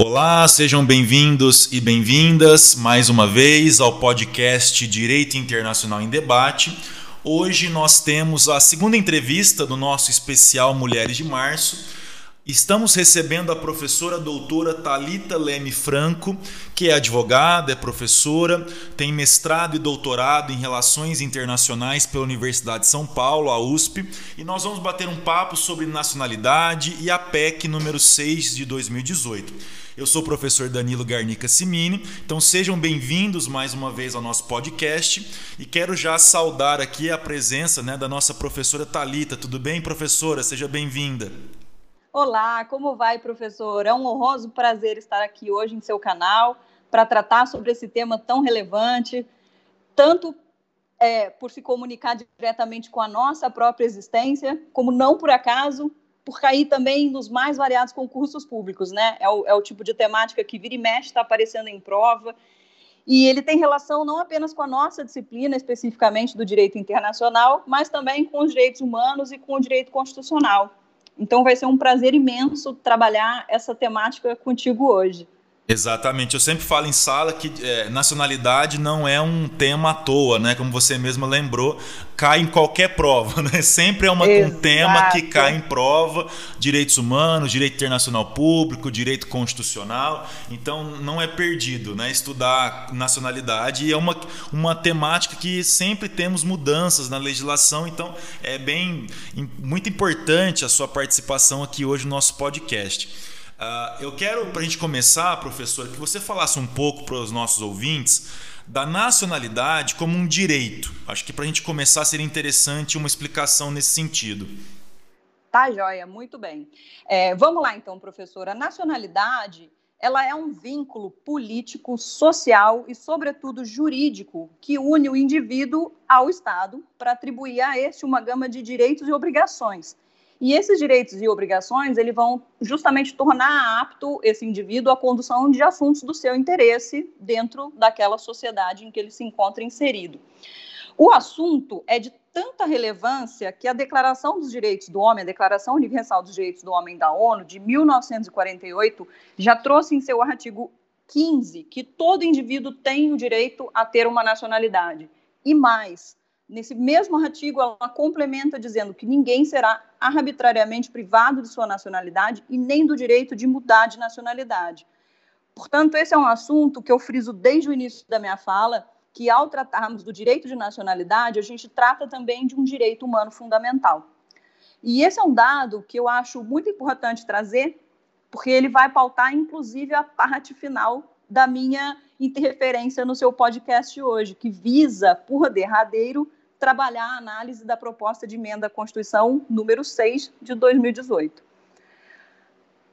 Olá, sejam bem-vindos e bem-vindas mais uma vez ao podcast Direito Internacional em Debate. Hoje nós temos a segunda entrevista do nosso especial Mulheres de Março Estamos recebendo a professora doutora Talita Leme Franco, que é advogada, é professora, tem mestrado e doutorado em Relações Internacionais pela Universidade de São Paulo, a USP, e nós vamos bater um papo sobre nacionalidade e a PEC número 6 de 2018. Eu sou o professor Danilo Garnica Simini, então sejam bem-vindos mais uma vez ao nosso podcast e quero já saudar aqui a presença né, da nossa professora Talita. Tudo bem, professora? Seja bem-vinda. Olá, como vai, professor? É um honroso prazer estar aqui hoje em seu canal para tratar sobre esse tema tão relevante, tanto é, por se comunicar diretamente com a nossa própria existência, como não por acaso, por cair também nos mais variados concursos públicos, né? É o, é o tipo de temática que vira e mexe está aparecendo em prova. E ele tem relação não apenas com a nossa disciplina, especificamente do direito internacional, mas também com os direitos humanos e com o direito constitucional. Então vai ser um prazer imenso trabalhar essa temática contigo hoje. Exatamente. Eu sempre falo em sala que é, nacionalidade não é um tema à toa, né? Como você mesma lembrou, cai em qualquer prova, né? Sempre é uma, um tema que cai em prova, direitos humanos, direito internacional público, direito constitucional. Então não é perdido, né? Estudar nacionalidade e é uma, uma temática que sempre temos mudanças na legislação. Então é bem muito importante a sua participação aqui hoje no nosso podcast. Uh, eu quero, para a gente começar, professor, que você falasse um pouco para os nossos ouvintes da nacionalidade como um direito. Acho que para a gente começar seria interessante uma explicação nesse sentido. Tá, joia, muito bem. É, vamos lá então, professora. A nacionalidade ela é um vínculo político, social e, sobretudo, jurídico que une o indivíduo ao Estado para atribuir a este uma gama de direitos e obrigações e esses direitos e obrigações, eles vão justamente tornar apto esse indivíduo à condução de assuntos do seu interesse dentro daquela sociedade em que ele se encontra inserido. O assunto é de tanta relevância que a Declaração dos Direitos do Homem, a Declaração Universal dos Direitos do Homem da ONU, de 1948, já trouxe em seu artigo 15 que todo indivíduo tem o direito a ter uma nacionalidade. E mais, nesse mesmo artigo, ela complementa dizendo que ninguém será arbitrariamente privado de sua nacionalidade e nem do direito de mudar de nacionalidade. Portanto, esse é um assunto que eu friso desde o início da minha fala, que ao tratarmos do direito de nacionalidade, a gente trata também de um direito humano fundamental. E esse é um dado que eu acho muito importante trazer, porque ele vai pautar, inclusive, a parte final da minha interferência no seu podcast hoje, que visa, por derradeiro, trabalhar a análise da proposta de emenda à Constituição número 6 de 2018.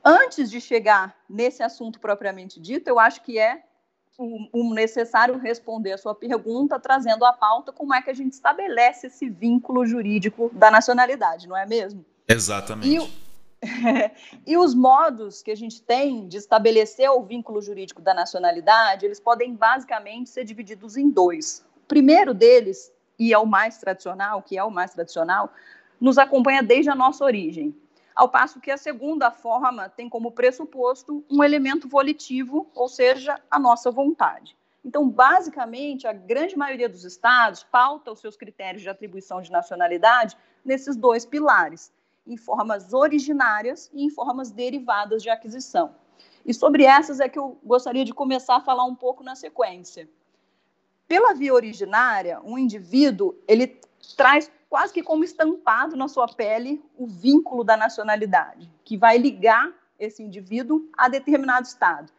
Antes de chegar nesse assunto propriamente dito, eu acho que é um, necessário responder a sua pergunta, trazendo à pauta como é que a gente estabelece esse vínculo jurídico da nacionalidade, não é mesmo? Exatamente. E, e os modos que a gente tem de estabelecer o vínculo jurídico da nacionalidade, eles podem basicamente ser divididos em dois. O primeiro deles e é o mais tradicional, que é o mais tradicional, nos acompanha desde a nossa origem. Ao passo que a segunda forma tem como pressuposto um elemento volitivo, ou seja, a nossa vontade. Então, basicamente, a grande maioria dos estados pauta os seus critérios de atribuição de nacionalidade nesses dois pilares, em formas originárias e em formas derivadas de aquisição. E sobre essas é que eu gostaria de começar a falar um pouco na sequência. Pela via originária, um indivíduo ele traz quase que como estampado na sua pele o vínculo da nacionalidade, que vai ligar esse indivíduo a determinado estado.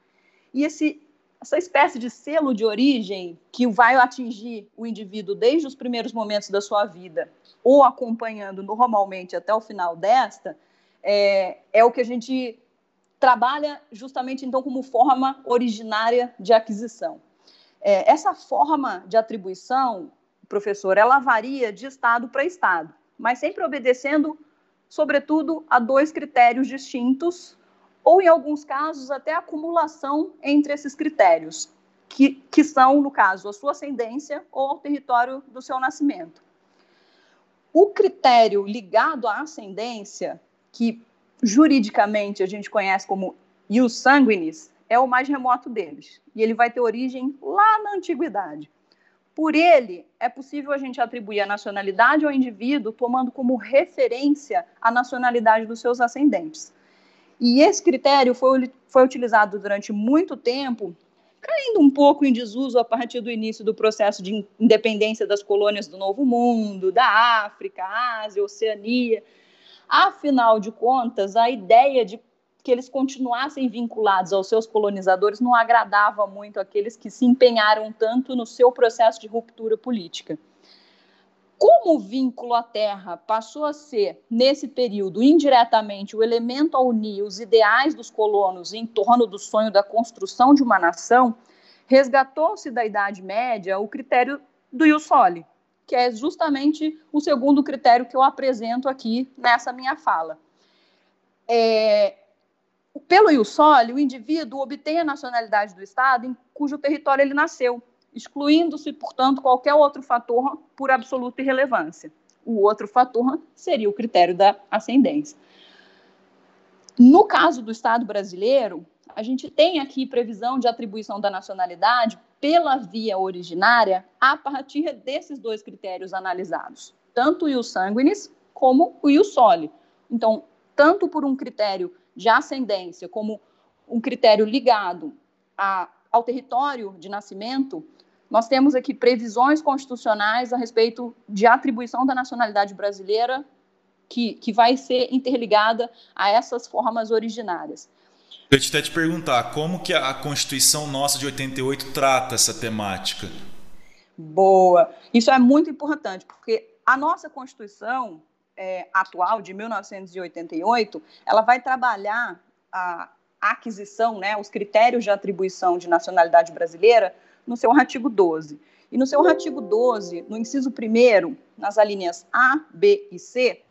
E esse, essa espécie de selo de origem que vai atingir o indivíduo desde os primeiros momentos da sua vida, ou acompanhando normalmente até o final desta, é, é o que a gente trabalha justamente então como forma originária de aquisição. É, essa forma de atribuição, professor, ela varia de estado para estado, mas sempre obedecendo, sobretudo, a dois critérios distintos, ou em alguns casos até acumulação entre esses critérios, que, que são, no caso, a sua ascendência ou o território do seu nascimento. O critério ligado à ascendência, que juridicamente a gente conhece como ius sanguinis, é o mais remoto deles, e ele vai ter origem lá na antiguidade. Por ele, é possível a gente atribuir a nacionalidade ao indivíduo tomando como referência a nacionalidade dos seus ascendentes. E esse critério foi, foi utilizado durante muito tempo, caindo um pouco em desuso a partir do início do processo de independência das colônias do Novo Mundo, da África, Ásia, Oceania. Afinal de contas, a ideia de que eles continuassem vinculados aos seus colonizadores não agradava muito aqueles que se empenharam tanto no seu processo de ruptura política. Como o vínculo à terra passou a ser, nesse período, indiretamente, o elemento a unir os ideais dos colonos em torno do sonho da construção de uma nação, resgatou-se da Idade Média o critério do ius soli, que é justamente o segundo critério que eu apresento aqui nessa minha fala. É, pelo Iusoli, o indivíduo obtém a nacionalidade do Estado em cujo território ele nasceu, excluindo-se, portanto, qualquer outro fator por absoluta irrelevância. O outro fator seria o critério da ascendência. No caso do Estado brasileiro, a gente tem aqui previsão de atribuição da nacionalidade pela via originária a partir desses dois critérios analisados, tanto o ius sanguinis como o ius soli. Então, tanto por um critério de ascendência como um critério ligado a, ao território de nascimento, nós temos aqui previsões constitucionais a respeito de atribuição da nacionalidade brasileira que, que vai ser interligada a essas formas originárias. Eu te até te perguntar, como que a Constituição nossa de 88 trata essa temática? Boa. Isso é muito importante, porque a nossa Constituição, é, atual, de 1988, ela vai trabalhar a aquisição, né, os critérios de atribuição de nacionalidade brasileira no seu artigo 12. E no seu artigo 12, no inciso 1, nas alíneas A, B e C,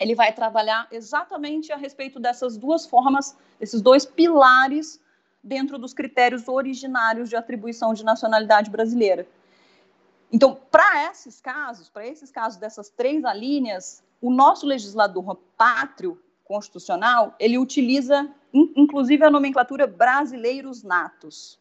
ele vai trabalhar exatamente a respeito dessas duas formas, esses dois pilares dentro dos critérios originários de atribuição de nacionalidade brasileira. Então, para esses casos, para esses casos dessas três alíneas, o nosso legislador pátrio constitucional, ele utiliza, inclusive, a nomenclatura brasileiros natos.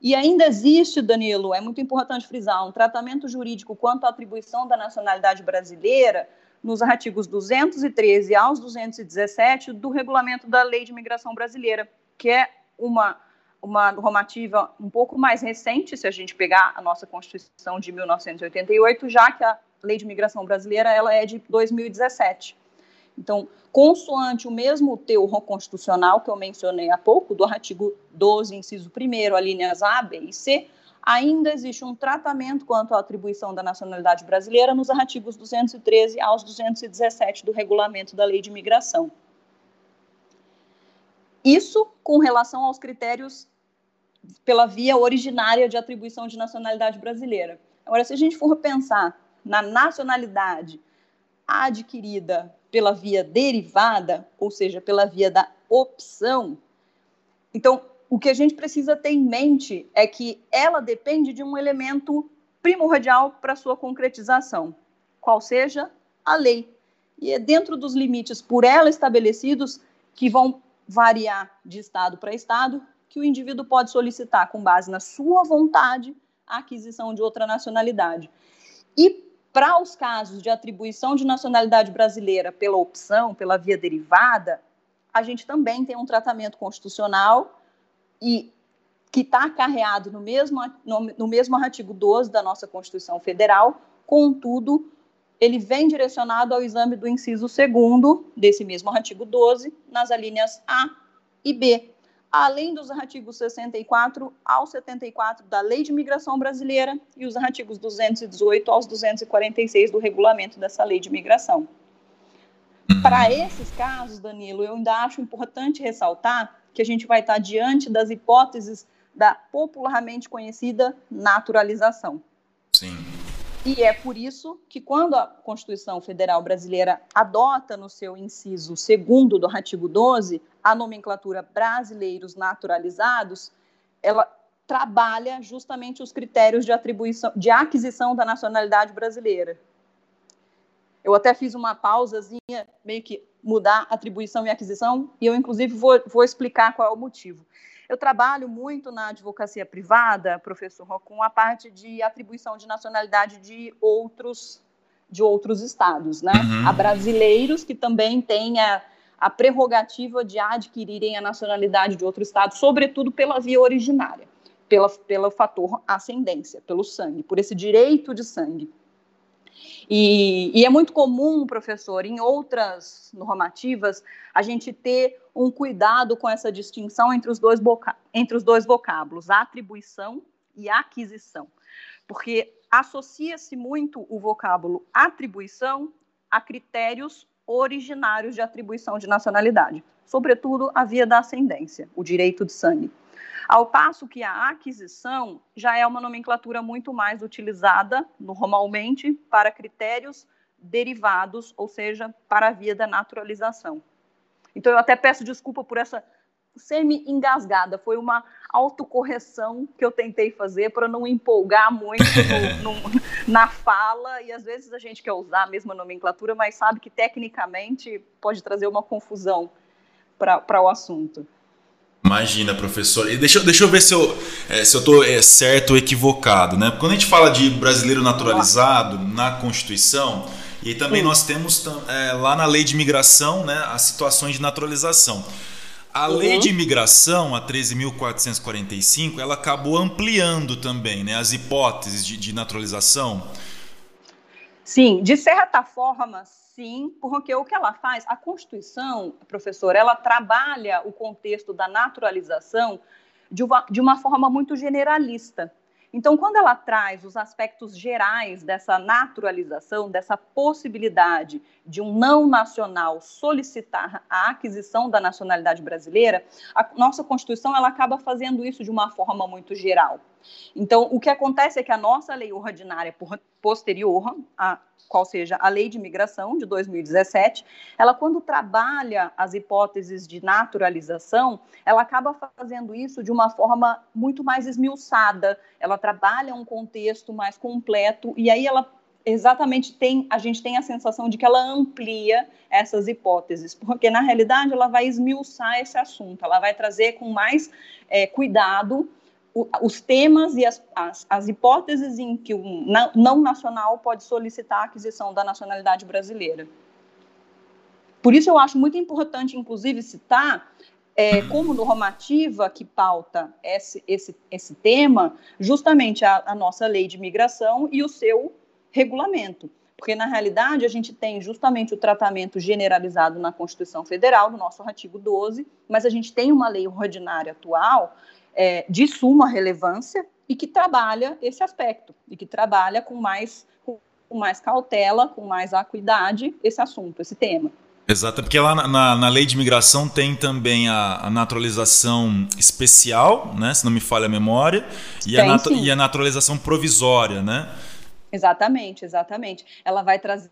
E ainda existe, Danilo, é muito importante frisar, um tratamento jurídico quanto à atribuição da nacionalidade brasileira nos artigos 213 aos 217 do regulamento da Lei de Imigração Brasileira, que é uma uma normativa um pouco mais recente, se a gente pegar a nossa Constituição de 1988, já que a Lei de Imigração Brasileira ela é de 2017. Então, consoante o mesmo teor constitucional que eu mencionei há pouco, do artigo 12, inciso 1, alíneas A, B e C, ainda existe um tratamento quanto à atribuição da nacionalidade brasileira nos artigos 213 aos 217 do regulamento da Lei de Imigração. Isso com relação aos critérios pela via originária de atribuição de nacionalidade brasileira. Agora, se a gente for pensar na nacionalidade adquirida pela via derivada, ou seja, pela via da opção, então o que a gente precisa ter em mente é que ela depende de um elemento primordial para sua concretização, qual seja a lei. E é dentro dos limites por ela estabelecidos que vão variar de estado para estado que o indivíduo pode solicitar, com base na sua vontade, a aquisição de outra nacionalidade. E para os casos de atribuição de nacionalidade brasileira pela opção, pela via derivada, a gente também tem um tratamento constitucional e que está acarreado no mesmo, no, no mesmo artigo 12 da nossa Constituição Federal, contudo, ele vem direcionado ao exame do inciso 2 desse mesmo artigo 12, nas alíneas A e B, além dos artigos 64 ao 74 da Lei de Imigração Brasileira e os artigos 218 aos 246 do regulamento dessa Lei de Imigração. Para esses casos, Danilo, eu ainda acho importante ressaltar que a gente vai estar diante das hipóteses da popularmente conhecida naturalização. E é por isso que, quando a Constituição Federal Brasileira adota no seu inciso segundo do artigo 12 a nomenclatura brasileiros naturalizados, ela trabalha justamente os critérios de atribuição, de aquisição da nacionalidade brasileira. Eu até fiz uma pausazinha, meio que mudar atribuição e aquisição, e eu, inclusive, vou, vou explicar qual é o motivo. Eu trabalho muito na advocacia privada, professor, com a parte de atribuição de nacionalidade de outros de outros estados, né? Uhum. Há brasileiros que também têm a, a prerrogativa de adquirirem a nacionalidade de outro estado, sobretudo pela via originária, pela, pelo fator ascendência, pelo sangue, por esse direito de sangue. E, e, é muito comum, professor, em outras normativas, a gente ter um cuidado com essa distinção entre os dois, entre os dois vocábulos, atribuição e aquisição. Porque associa-se muito o vocábulo atribuição a critérios originários de atribuição de nacionalidade, sobretudo a via da ascendência, o direito de sangue. Ao passo que a aquisição já é uma nomenclatura muito mais utilizada normalmente para critérios derivados, ou seja, para a via da naturalização. Então, eu até peço desculpa por essa semi-engasgada. Foi uma autocorreção que eu tentei fazer para não empolgar muito no, no, na fala. E às vezes a gente quer usar a mesma nomenclatura, mas sabe que tecnicamente pode trazer uma confusão para o assunto. Imagina, professor. E deixa, deixa eu ver se eu é, se eu estou é, certo ou equivocado, né? Quando a gente fala de brasileiro naturalizado na Constituição, e também Sim. nós temos é, lá na lei de imigração, né, as situações de naturalização. A uhum. lei de imigração, a 13.445, ela acabou ampliando também né, as hipóteses de, de naturalização. Sim, de certa forma, sim, porque o que ela faz, a Constituição, professor, ela trabalha o contexto da naturalização de uma, de uma forma muito generalista. Então, quando ela traz os aspectos gerais dessa naturalização, dessa possibilidade de um não nacional solicitar a aquisição da nacionalidade brasileira, a nossa Constituição ela acaba fazendo isso de uma forma muito geral. Então, o que acontece é que a nossa lei ordinária posterior, a qual seja a lei de imigração de 2017, ela quando trabalha as hipóteses de naturalização, ela acaba fazendo isso de uma forma muito mais esmiuçada, ela trabalha um contexto mais completo e aí ela exatamente tem a gente tem a sensação de que ela amplia essas hipóteses, porque na realidade ela vai esmiuçar esse assunto, ela vai trazer com mais é, cuidado os temas e as, as, as, hipóteses em que um não nacional pode solicitar a aquisição da nacionalidade brasileira. Por isso eu acho muito importante, inclusive, citar é, como normativa que pauta esse, esse, esse tema, justamente a, a nossa lei de imigração e o seu regulamento. Porque, na realidade, a gente tem justamente o tratamento generalizado na Constituição Federal, no nosso artigo 12, mas a gente tem uma lei ordinária atual é, de suma relevância e que trabalha esse aspecto, e que trabalha com mais, com mais cautela, com mais acuidade esse assunto, esse tema. Exato, porque lá na, na, na, lei de imigração tem também a, a, naturalização especial, né, se não me falha a memória, e, tem, a, natu, e a naturalização provisória, né? Exatamente, exatamente. Ela vai trazer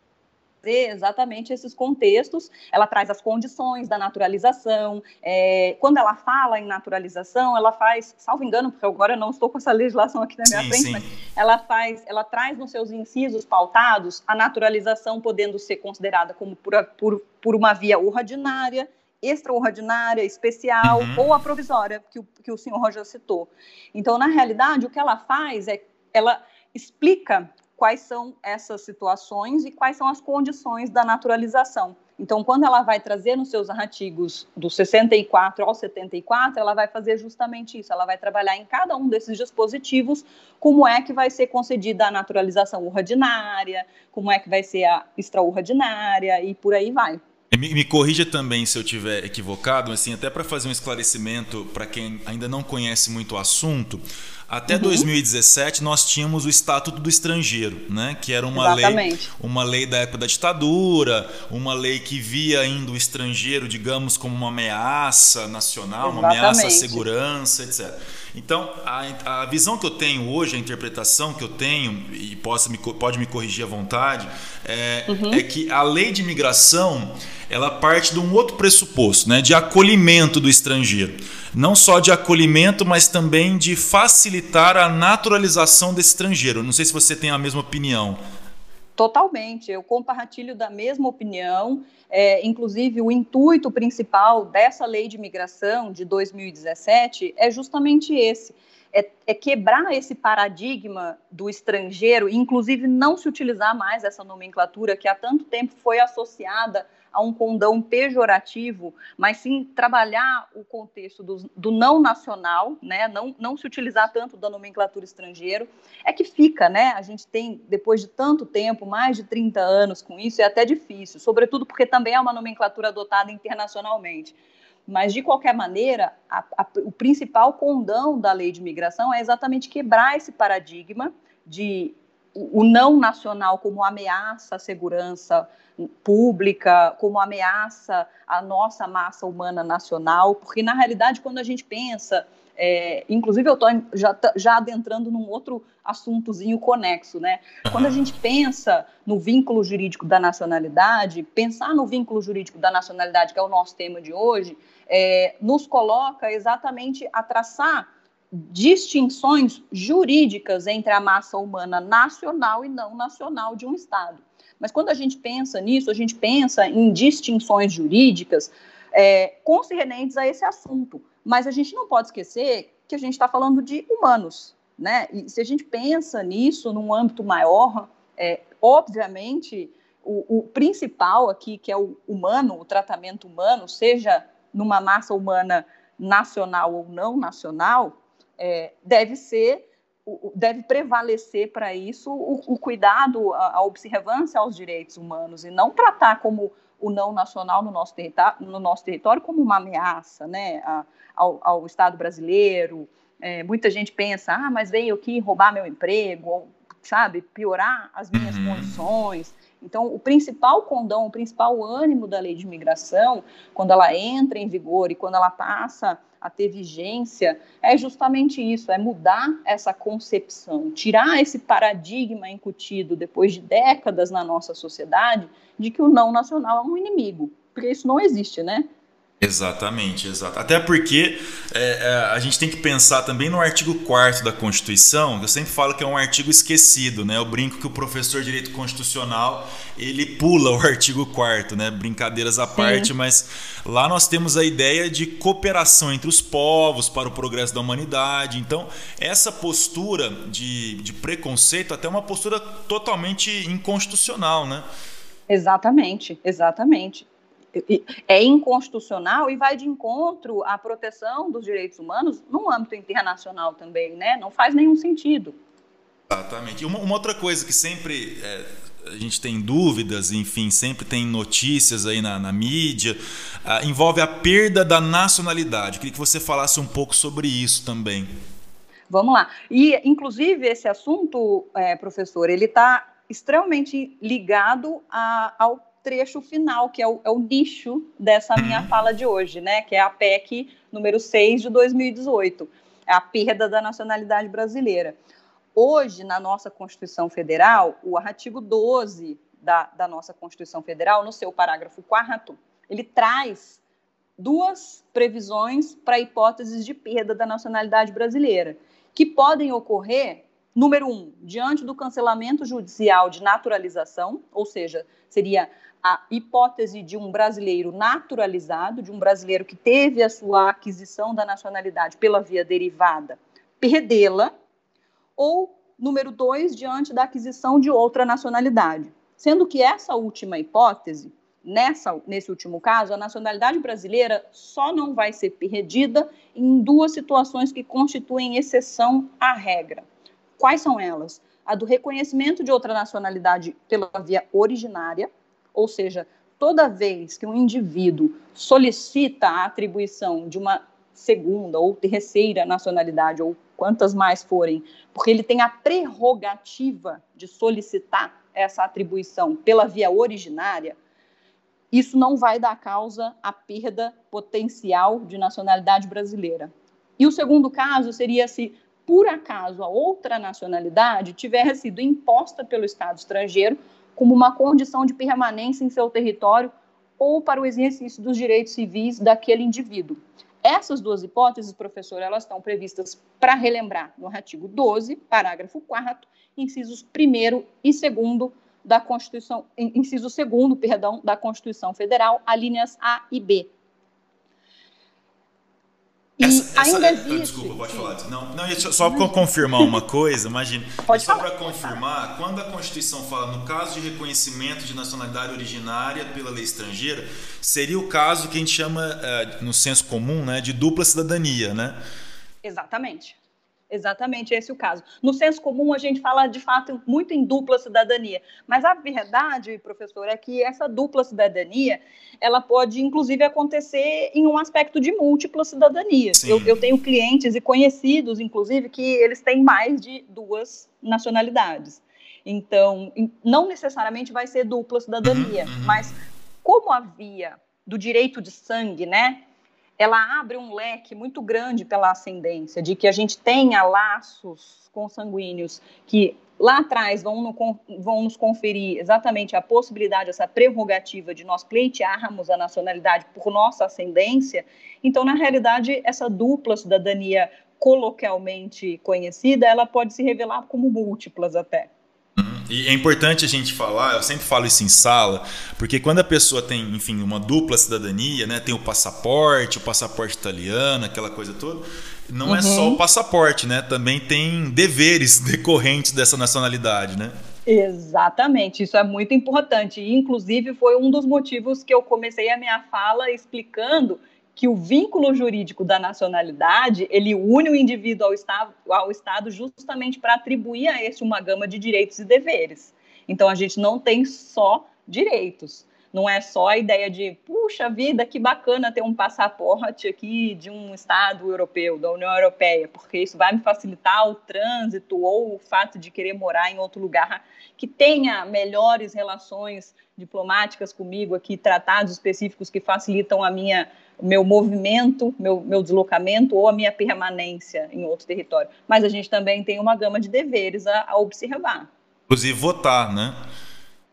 exatamente esses contextos, ela traz as condições da naturalização. É, quando ela fala em naturalização, ela faz, salvo engano, porque agora eu não estou com essa legislação aqui na minha sim, frente, sim. mas ela faz, ela traz nos seus incisos pautados a naturalização podendo ser considerada como por, por, por uma via ordinária, extraordinária, especial uhum. ou a provisória, que o, que o senhor já citou. Então, na realidade, o que ela faz é ela explica quais são essas situações e quais são as condições da naturalização. Então, quando ela vai trazer nos seus artigos do 64 ao 74, ela vai fazer justamente isso. Ela vai trabalhar em cada um desses dispositivos como é que vai ser concedida a naturalização ordinária, como é que vai ser a extraordinária e por aí vai. Me, me, corrija também se eu tiver equivocado, assim, até para fazer um esclarecimento para quem ainda não conhece muito o assunto. Até uhum. 2017 nós tínhamos o Estatuto do Estrangeiro, né? que era uma lei, uma lei da época da ditadura, uma lei que via ainda o estrangeiro, digamos, como uma ameaça nacional, Exatamente. uma ameaça à segurança, etc. Então, a, a visão que eu tenho hoje, a interpretação que eu tenho, e possa me, pode me corrigir à vontade, é, uhum. é que a lei de imigração ela parte de um outro pressuposto, né, de acolhimento do estrangeiro. Não só de acolhimento, mas também de facilitar a naturalização desse estrangeiro. Não sei se você tem a mesma opinião. Totalmente, eu compartilho da mesma opinião. É, inclusive, o intuito principal dessa lei de imigração de 2017 é justamente esse: é, é, quebrar esse paradigma do estrangeiro, inclusive não se utilizar mais essa nomenclatura que há tanto tempo foi associada a um condão pejorativo, mas sim trabalhar o contexto do, do, não nacional, né, não, não se utilizar tanto da nomenclatura estrangeiro, é que fica, né, a gente tem, depois de tanto tempo, mais de 30 anos com isso, é até difícil, sobretudo porque também é uma nomenclatura adotada internacionalmente. Mas, de qualquer maneira, a, a, o principal condão da lei de imigração é exatamente quebrar esse paradigma de o, o não nacional como ameaça à segurança pública, como ameaça à nossa massa humana nacional, porque, na realidade, quando a gente pensa é, inclusive, eu estou já, já adentrando num outro assuntozinho conexo, né? Quando a gente pensa no vínculo jurídico da nacionalidade, pensar no vínculo jurídico da nacionalidade, que é o nosso tema de hoje, é, nos coloca exatamente a traçar distinções jurídicas entre a massa humana nacional e não nacional de um Estado. Mas quando a gente pensa nisso, a gente pensa em distinções jurídicas é, concernentes a esse assunto. Mas a gente não pode esquecer que a gente está falando de humanos, né? E se a gente pensa nisso num âmbito maior, é, obviamente o, o, principal aqui, que é o humano, o tratamento humano, seja numa massa humana nacional ou não nacional, é, deve ser deve prevalecer para isso o, o cuidado, a, a, observância aos direitos humanos e não tratar como o não nacional no nosso, no nosso território como uma ameaça, né? A, ao, ao Estado brasileiro. É, muita gente pensa, ah, mas veio aqui roubar meu emprego, ou, sabe, piorar as minhas uhum. condições. Então, o principal condão, o principal ânimo da lei de imigração, quando ela entra em vigor e quando ela passa a ter vigência, é justamente isso: é mudar essa concepção, tirar esse paradigma incutido depois de décadas na nossa sociedade de que o não nacional é um inimigo, porque isso não existe, né? Exatamente, exato. Até porque é, é, a gente tem que pensar também no artigo 4 da Constituição, eu sempre falo que é um artigo esquecido, né? Eu brinco que o professor de direito constitucional ele pula o artigo 4 né? Brincadeiras à Sim. parte, mas lá nós temos a ideia de cooperação entre os povos para o progresso da humanidade. Então, essa postura de, de preconceito até é uma postura totalmente inconstitucional, né? Exatamente, exatamente é inconstitucional e vai de encontro à proteção dos direitos humanos no âmbito internacional também, né? Não faz nenhum sentido. Exatamente. Uma, uma outra coisa que sempre é, a gente tem dúvidas, enfim, sempre tem notícias aí na, na mídia, ah, envolve a perda da nacionalidade. Queria que você falasse um pouco sobre isso também. Vamos lá. E, inclusive, esse assunto, é, professor, ele está extremamente ligado a, ao trecho final, que é o, é o nicho dessa minha uhum. fala de hoje, né? Que é a PEC número 6 de 2018, é a perda da nacionalidade brasileira. Hoje, na nossa Constituição Federal, o artigo 12 da, da nossa Constituição Federal, no seu parágrafo 4, ele traz duas previsões para hipóteses de perda da nacionalidade brasileira, que podem ocorrer Número um, diante do cancelamento judicial de naturalização, ou seja, seria a hipótese de um brasileiro naturalizado, de um brasileiro que teve a sua aquisição da nacionalidade pela via derivada, perdê-la, ou número dois, diante da aquisição de outra nacionalidade. Sendo que essa última hipótese, nessa, nesse último caso, a nacionalidade brasileira só não vai ser perdida em duas situações que constituem exceção à regra. Quais são elas? A do reconhecimento de outra nacionalidade pela via originária, ou seja, toda vez que um indivíduo solicita a atribuição de uma segunda ou terceira nacionalidade, ou quantas mais forem, porque ele tem a prerrogativa de solicitar essa atribuição pela via originária, isso não vai dar causa à perda potencial de nacionalidade brasileira. E o segundo caso seria se, por acaso, a outra nacionalidade tiver sido imposta pelo Estado estrangeiro como uma condição de permanência em seu território ou para o exercício dos direitos civis daquele indivíduo. Essas duas hipóteses, professor, elas estão previstas para relembrar no artigo 12, parágrafo 4, incisos 1 e 2 da Constituição, inciso 2 perdão, da Constituição Federal, alíneas A e B. E essa, ainda essa, existe. Desculpa, pode falar. Não, não só para confirmar uma coisa, imagina. Pode só para confirmar, quando a Constituição fala no caso de reconhecimento de nacionalidade originária pela lei estrangeira, seria o caso que a gente chama, eh, no senso comum, né, de dupla cidadania, né? Exatamente. Exatamente, esse é o caso. No senso comum, a gente fala de fato muito em dupla cidadania, mas a verdade, professor, é que essa dupla cidadania ela pode, inclusive, acontecer em um aspecto de múltipla cidadania. Eu, eu, tenho clientes e conhecidos, inclusive, que eles têm mais de duas nacionalidades. Então, não necessariamente vai ser dupla cidadania, uhum, uhum. mas como a via do direito de sangue, né? Ela abre um leque muito grande pela ascendência, de que a gente tenha laços consanguíneos que lá atrás vão, no, vão nos conferir exatamente a possibilidade, essa prerrogativa de nós pleitearmos a nacionalidade por nossa ascendência. Então, na realidade, essa dupla cidadania coloquialmente conhecida, ela pode se revelar como múltiplas até. E é importante a gente falar, eu sempre falo isso em sala, porque quando a pessoa tem, enfim, uma dupla cidadania, né, tem o passaporte, o passaporte italiano, aquela coisa toda, não uhum. é só o uhum. passaporte, né? Também tem deveres decorrentes dessa nacionalidade, né? Exatamente, isso é muito importante. Inclusive, foi um dos motivos que eu comecei a minha fala explicando que o vínculo jurídico da nacionalidade ele une o indivíduo ao Estado, ao estado justamente para atribuir a este uma gama de direitos e deveres. Então a gente não tem só direitos, não é só a ideia de, puxa vida, que bacana ter um passaporte aqui de um Estado europeu, da União Europeia, porque isso vai me facilitar o trânsito ou o fato de querer morar em outro lugar que tenha melhores relações diplomáticas comigo aqui, tratados específicos que facilitam a minha meu movimento, meu, meu deslocamento ou a minha permanência em outro território. Mas a gente também tem uma gama de deveres a, a observar. Inclusive votar, né?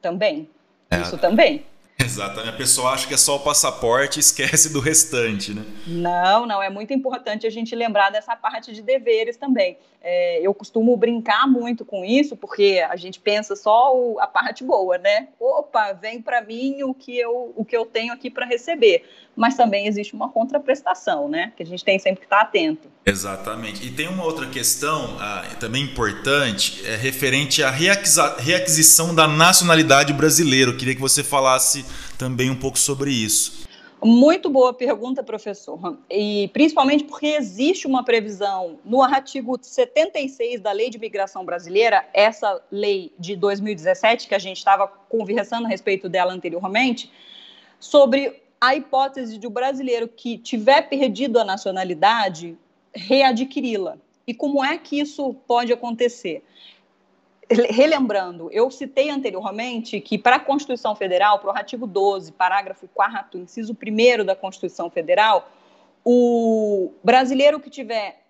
Também. É. Isso também. Exatamente. A pessoa acha que é só o passaporte e esquece do restante, né? Não, não. É muito importante a gente lembrar dessa parte de deveres também. É, eu costumo brincar muito com isso, porque a gente pensa só o, a parte boa, né? Opa, vem para mim o que, eu, o que eu tenho aqui para receber. Mas também existe uma contraprestação, né? Que a gente tem sempre que estar atento. Exatamente. E tem uma outra questão ah, também importante, é referente à reaquisição da nacionalidade brasileira. Eu queria que você falasse também um pouco sobre isso. Muito boa pergunta, professor. E principalmente porque existe uma previsão no artigo 76 da Lei de Migração Brasileira, essa lei de 2017, que a gente estava conversando a respeito dela anteriormente, sobre a hipótese de o brasileiro que tiver perdido a nacionalidade readquiri-la. E como é que isso pode acontecer? relembrando, eu citei anteriormente que para a Constituição Federal, para o artigo 12, parágrafo 4 inciso 1 da Constituição Federal, o brasileiro que tiver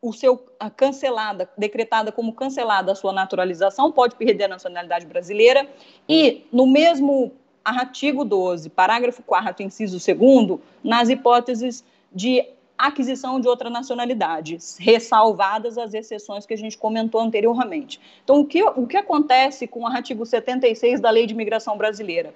o seu cancelada, decretada como cancelada a sua naturalização, pode perder a nacionalidade brasileira, e no mesmo artigo 12, parágrafo 4 inciso 2 nas hipóteses de aquisição de outra nacionalidade, ressalvadas as exceções que a gente comentou anteriormente. Então, o que, o que acontece com o artigo 76 da Lei de Imigração Brasileira?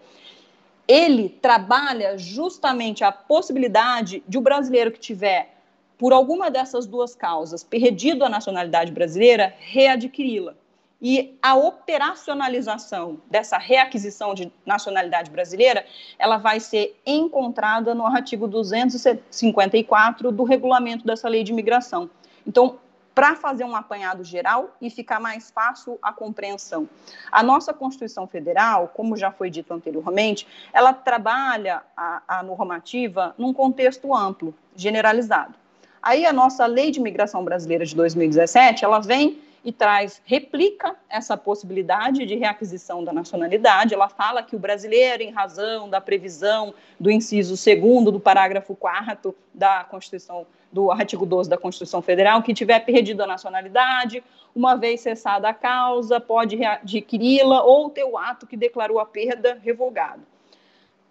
Ele trabalha justamente a possibilidade de o brasileiro que tiver, por alguma dessas duas causas, perdido a nacionalidade brasileira, readquiri-la. E a operacionalização dessa reaquisição de nacionalidade brasileira, ela vai ser encontrada no artigo 254 do regulamento dessa lei de imigração. Então, para fazer um apanhado geral e ficar mais fácil a compreensão. A nossa Constituição Federal, como já foi dito anteriormente, ela trabalha a, a normativa num contexto amplo, generalizado. Aí a nossa Lei de Imigração Brasileira de 2017, ela vem e traz, replica essa possibilidade de reaquisição da nacionalidade. Ela fala que o brasileiro, em razão da previsão do inciso 2 do parágrafo 4 da Constituição, do artigo 12 da Constituição Federal, que tiver perdido a nacionalidade, uma vez cessada a causa, pode readquiri-la ou ter o ato que declarou a perda revogado.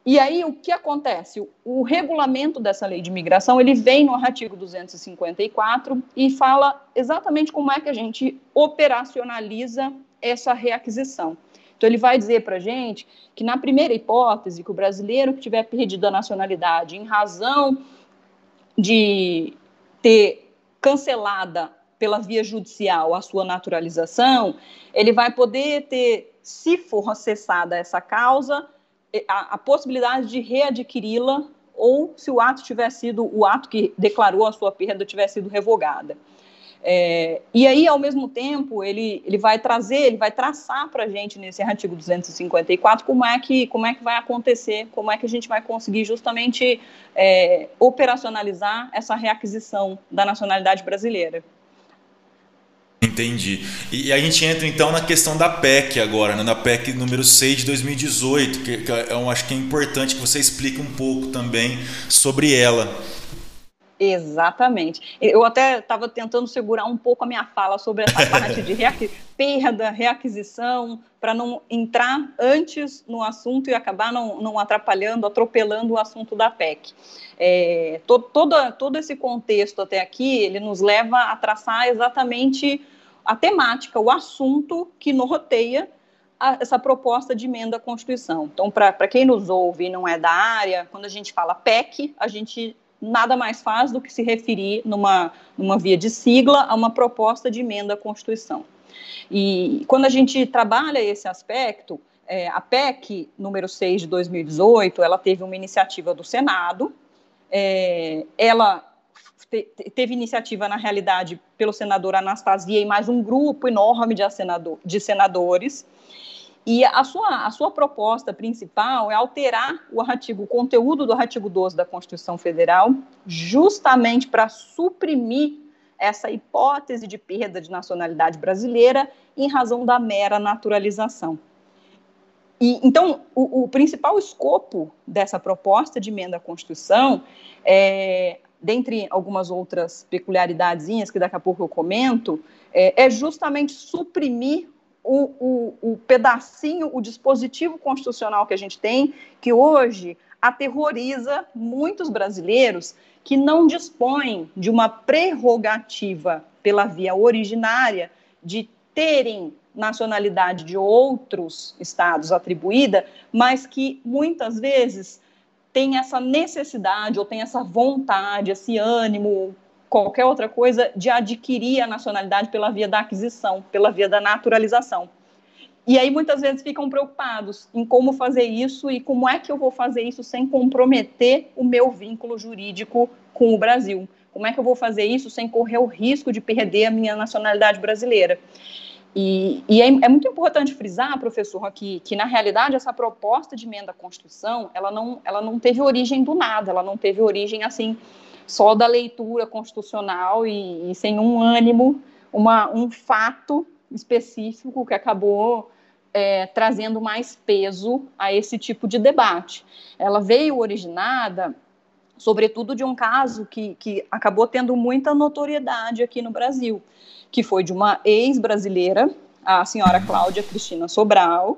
E aí, o que acontece? O, regulamento dessa lei de imigração, ele vem no artigo 254 e fala exatamente como é que a gente operacionaliza essa reaquisição. Então, ele vai dizer para a gente que, na primeira hipótese, que o brasileiro que tiver perdido a nacionalidade em razão de ter cancelada pela via judicial a sua naturalização, ele vai poder ter, se for cessada essa causa, a, a possibilidade de readquiri-la ou se o ato tiver sido, o ato que declarou a sua perda tiver sido revogada. É, e aí, ao mesmo tempo, ele, ele vai trazer, ele vai traçar para a gente nesse artigo 254 como é, que, como é que vai acontecer, como é que a gente vai conseguir justamente é, operacionalizar essa reaquisição da nacionalidade brasileira. Entendi. E, a gente entra então na questão da PEC agora, né? na PEC número 6 de 2018, que, que eu acho que é importante que você explique um pouco também sobre ela. Exatamente. Eu até estava tentando segurar um pouco a minha fala sobre essa parte de reaqu perda, reaquisição, para não entrar antes no assunto e acabar não, não atrapalhando, atropelando o assunto da PEC. É, to, todo, todo esse contexto até aqui, ele nos leva a traçar exatamente a temática, o assunto que norteia a, essa proposta de emenda à Constituição. Então, para quem nos ouve e não é da área, quando a gente fala PEC, a gente nada mais faz do que se referir numa, numa via de sigla a uma proposta de emenda à Constituição. E quando a gente trabalha esse aspecto, é, a PEC número 6 de 2018, ela teve uma iniciativa do Senado, é, ela te, teve iniciativa, na realidade, pelo senador Anastasia e mais um grupo enorme de, senador, de senadores, e a sua, a sua proposta principal é alterar o artigo, o conteúdo do artigo 12 da Constituição Federal, justamente para suprimir essa hipótese de perda de nacionalidade brasileira em razão da mera naturalização. E, então, o, o principal escopo dessa proposta de emenda à Constituição é, dentre algumas outras peculiaridades que daqui a pouco eu comento, é, é justamente suprimir o, o, o pedacinho, o dispositivo constitucional que a gente tem, que hoje aterroriza muitos brasileiros que não dispõem de uma prerrogativa pela via originária de terem nacionalidade de outros estados atribuída, mas que muitas vezes tem essa necessidade ou tem essa vontade, esse ânimo qualquer outra coisa de adquirir a nacionalidade pela via da aquisição, pela via da naturalização. E aí muitas vezes ficam preocupados em como fazer isso e como é que eu vou fazer isso sem comprometer o meu vínculo jurídico com o Brasil. Como é que eu vou fazer isso sem correr o risco de perder a minha nacionalidade brasileira? E, e é, é, muito importante frisar, professor, aqui, que na realidade essa proposta de emenda à Constituição, ela não, ela não teve origem do nada, ela não teve origem assim só da leitura constitucional e, e sem um ânimo, uma, um fato específico que acabou é, trazendo mais peso a esse tipo de debate. Ela veio originada, sobretudo, de um caso que, que acabou tendo muita notoriedade aqui no Brasil, que foi de uma ex-brasileira, a senhora Cláudia Cristina Sobral,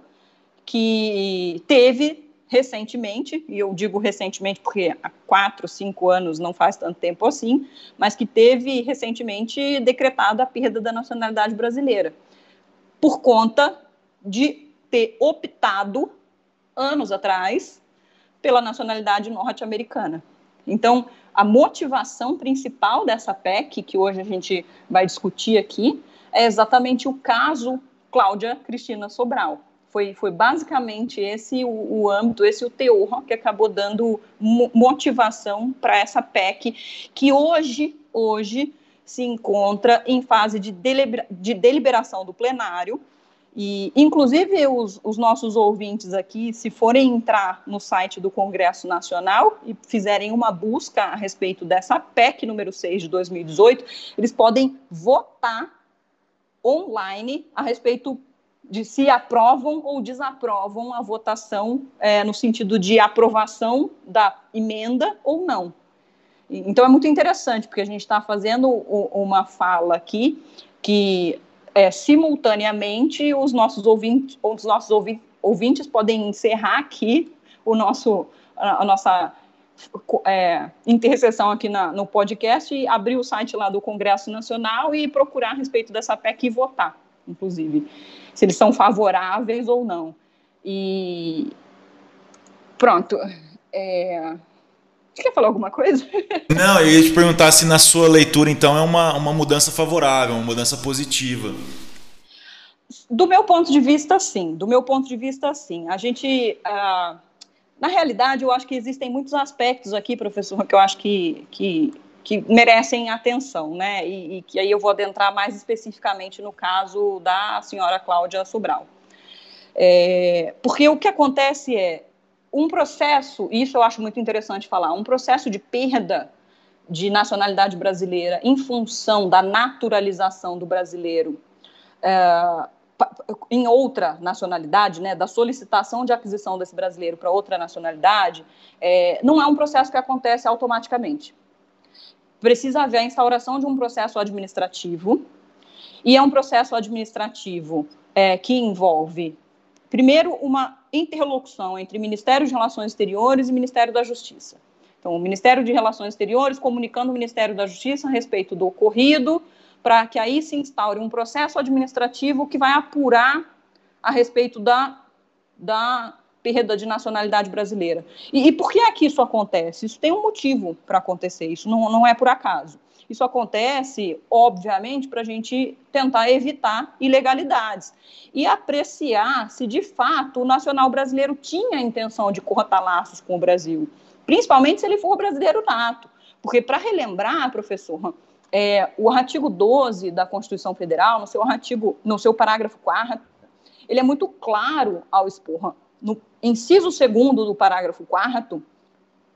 que teve recentemente, e eu digo recentemente porque há quatro, cinco anos não faz tanto tempo assim, mas que teve recentemente decretado a perda da nacionalidade brasileira, por conta de ter optado, anos atrás, pela nacionalidade norte-americana. Então, a motivação principal dessa PEC, que hoje a gente vai discutir aqui, é exatamente o caso Cláudia Cristina Sobral. Foi, foi basicamente esse o, o âmbito, esse o teor que acabou dando motivação para essa PEC, que hoje, hoje se encontra em fase de, delibera de deliberação do plenário, e, inclusive, os, os, nossos ouvintes aqui, se forem entrar no site do Congresso Nacional e fizerem uma busca a respeito dessa PEC número 6 de 2018, eles podem votar online a respeito de se aprovam ou desaprovam a votação é, no sentido de aprovação da emenda ou não. Então é muito interessante, porque a gente está fazendo uma fala aqui que é, simultaneamente os nossos ouvintes, os nossos ouvintes podem encerrar aqui o nosso, a, nossa é, interseção aqui na, no podcast e abrir o site lá do Congresso Nacional e procurar a respeito dessa PEC e votar inclusive, se eles são favoráveis ou não. E pronto. É... Você quer falar alguma coisa? Não, eu ia te perguntar se na sua leitura, então, é uma, uma mudança favorável, uma mudança positiva. Do meu ponto de vista, sim. Do meu ponto de vista, sim. A gente. Uh, na realidade, eu acho que existem muitos aspectos aqui, professor, que eu acho que, que, que merecem atenção, né? E, e, que aí eu vou adentrar mais especificamente no caso da senhora Cláudia Sobral. É, porque o que acontece é um processo, isso eu acho muito interessante falar, um processo de perda de nacionalidade brasileira em função da naturalização do brasileiro é, em outra nacionalidade, né, da solicitação de aquisição desse brasileiro para outra nacionalidade, é, não é um processo que acontece automaticamente. Precisa haver a instauração de um processo administrativo, e é um processo administrativo é, que envolve, primeiro, uma interlocução entre Ministério de Relações Exteriores e Ministério da Justiça. Então, o Ministério de Relações Exteriores comunicando o Ministério da Justiça a respeito do ocorrido, para que aí se instaure um processo administrativo que vai apurar a respeito da, da perda de nacionalidade brasileira. E, e por que é que isso acontece? Isso tem um motivo para acontecer, isso não, não é por acaso. Isso acontece, obviamente, para a gente tentar evitar ilegalidades e apreciar se de fato o nacional brasileiro tinha a intenção de cortar laços com o Brasil, principalmente se ele for brasileiro nato. Porque, para relembrar, professor, é, o artigo 12 da Constituição Federal, no seu artigo, no seu parágrafo 4 ele é muito claro ao expor, no inciso 2 do parágrafo 4